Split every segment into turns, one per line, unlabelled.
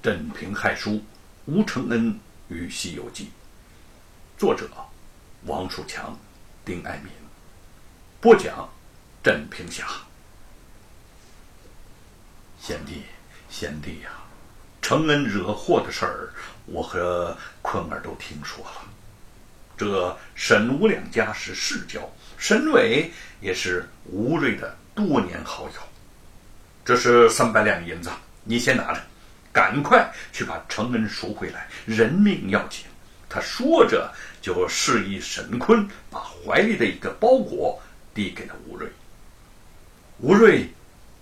镇平害书，吴承恩与《西游记》，作者王树强、丁爱民，播讲镇平侠。贤弟，贤弟呀，承恩惹祸的事儿，我和坤儿都听说了。这沈吴两家是世交，沈伟也是吴瑞的多年好友。这是三百两银子，你先拿着。赶快去把承恩赎回来，人命要紧。他说着，就示意沈坤把怀里的一个包裹递给了吴瑞。吴瑞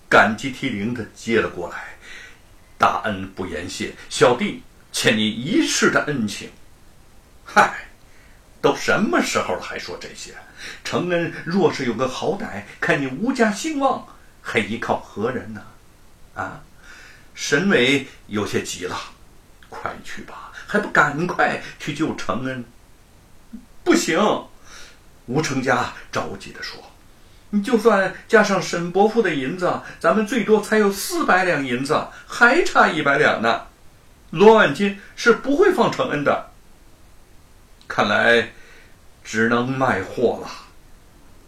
感激涕零的接了过来，大恩不言谢，小弟欠你一世的恩情。嗨，都什么时候了，还说这些？承恩若是有个好歹，看你吴家兴旺，还依靠何人呢？啊？沈伟有些急了，快去吧，还不赶快去救承恩？不行，吴成家着急地说：“你就算加上沈伯父的银子，咱们最多才有四百两银子，还差一百两呢。罗万金是不会放承恩的。看来只能卖货了。”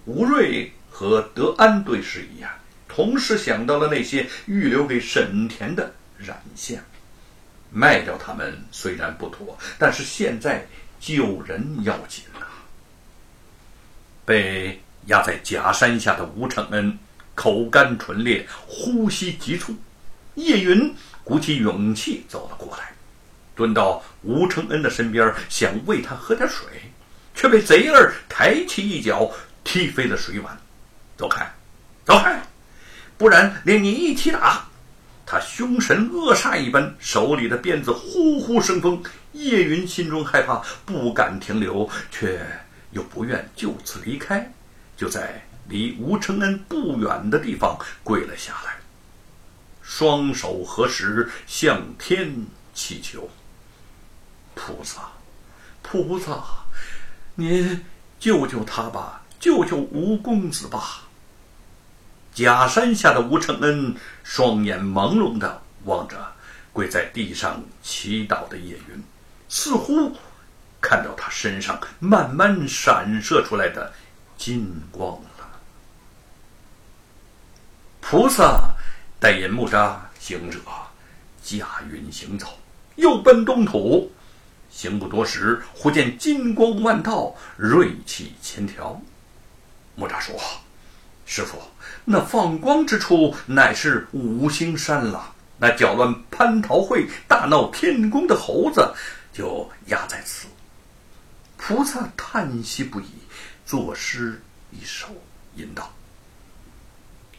吴瑞和德安对视一眼。同时想到了那些预留给沈田的染线，卖掉他们虽然不妥，但是现在救人要紧啊！被压在假山下的吴承恩口干唇裂，呼吸急促。叶云鼓起勇气走了过来，蹲到吴承恩的身边，想喂他喝点水，却被贼儿抬起一脚踢飞了水碗。走开，走开！不然连你一起打！他凶神恶煞一般，手里的鞭子呼呼生风。叶云心中害怕，不敢停留，却又不愿就此离开，就在离吴承恩不远的地方跪了下来，双手合十向天祈求：“菩萨，菩萨，您救救他吧，救救吴公子吧！”假山下的吴承恩双眼朦胧的望着跪在地上祈祷的叶云，似乎看到他身上慢慢闪射出来的金光了。菩萨带引木吒行者驾云行走，又奔东土。行不多时，忽见金光万道，锐气千条。木吒说：“师傅。”那放光之处，乃是五行山了。那搅乱蟠桃会、大闹天宫的猴子，就压在此。菩萨叹息不已，作诗一首，吟道：“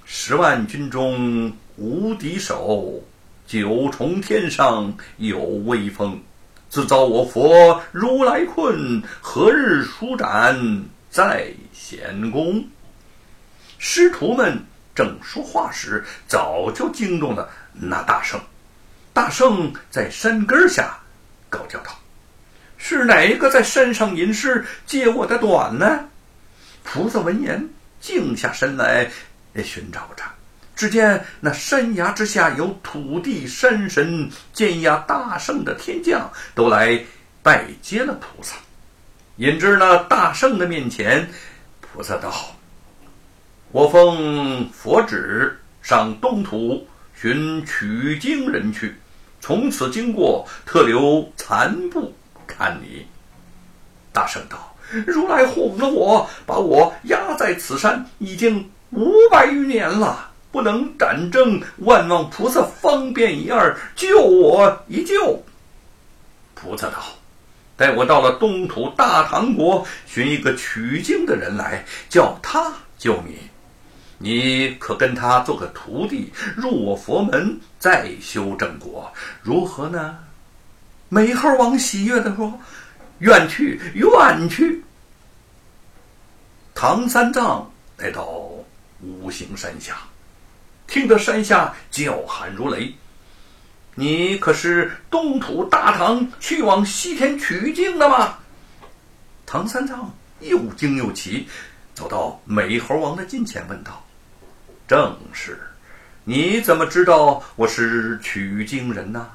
十万军中无敌手，九重天上有威风。自造我佛如来困，何日舒展在显宫？”师徒们正说话时，早就惊动了那大圣。大圣在山根下高叫道：“是哪一个在山上吟诗，揭我的短呢？”菩萨闻言，静下身来寻找着。只见那山崖之下有土地山神、剑压大圣的天将，都来拜接了菩萨。引至那大圣的面前，菩萨道。我奉佛旨上东土寻取经人去，从此经过，特留残部看你。大圣道：“如来哄了我，把我压在此山已经五百余年了，不能斩正，万望菩萨方便一二，救我一救。”菩萨道：“待我到了东土大唐国，寻一个取经的人来，叫他救你。”你可跟他做个徒弟，入我佛门，再修正果，如何呢？美猴王喜悦的说：“愿去，愿去。”唐三藏来到五行山下，听得山下叫喊如雷：“你可是东土大唐去往西天取经的吗？”唐三藏又惊又奇，走到美猴王的近前问道。正是，你怎么知道我是取经人呢？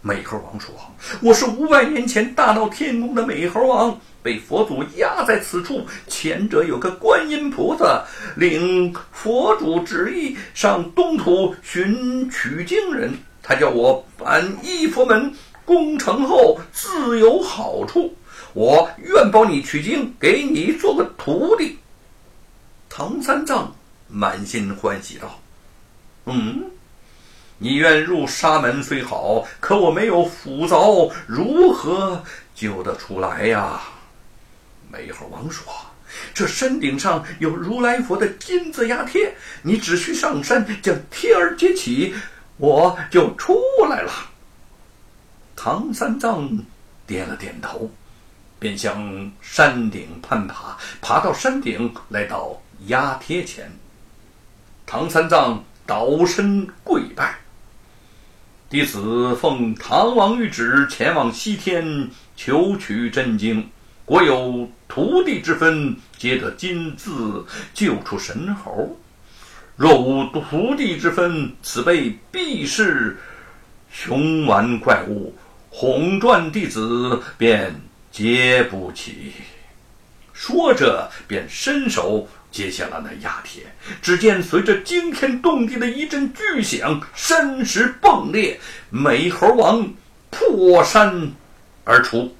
美猴王说：“我是五百年前大闹天宫的美猴王，被佛祖压在此处。前者有个观音菩萨，领佛祖旨意上东土寻取经人。他叫我搬一佛门，攻城后自有好处。我愿帮你取经，给你做个徒弟。”唐三藏满心欢喜道：“嗯。”你愿入沙门虽好，可我没有斧凿，如何救得出来呀？美猴王说：“这山顶上有如来佛的金字压贴，你只需上山将贴儿揭起，我就出来了。”唐三藏点了点头，便向山顶攀爬，爬到山顶，来到压贴前。唐三藏倒身跪拜。弟子奉唐王谕旨，前往西天求取真经。国有徒弟之分，皆得金字救出神猴；若无徒弟之分，此辈必是雄顽怪物，哄赚弟子便接不起。说着，便伸手。接下了那压铁，只见随着惊天动地的一阵巨响，山石崩裂，美猴王破山而出。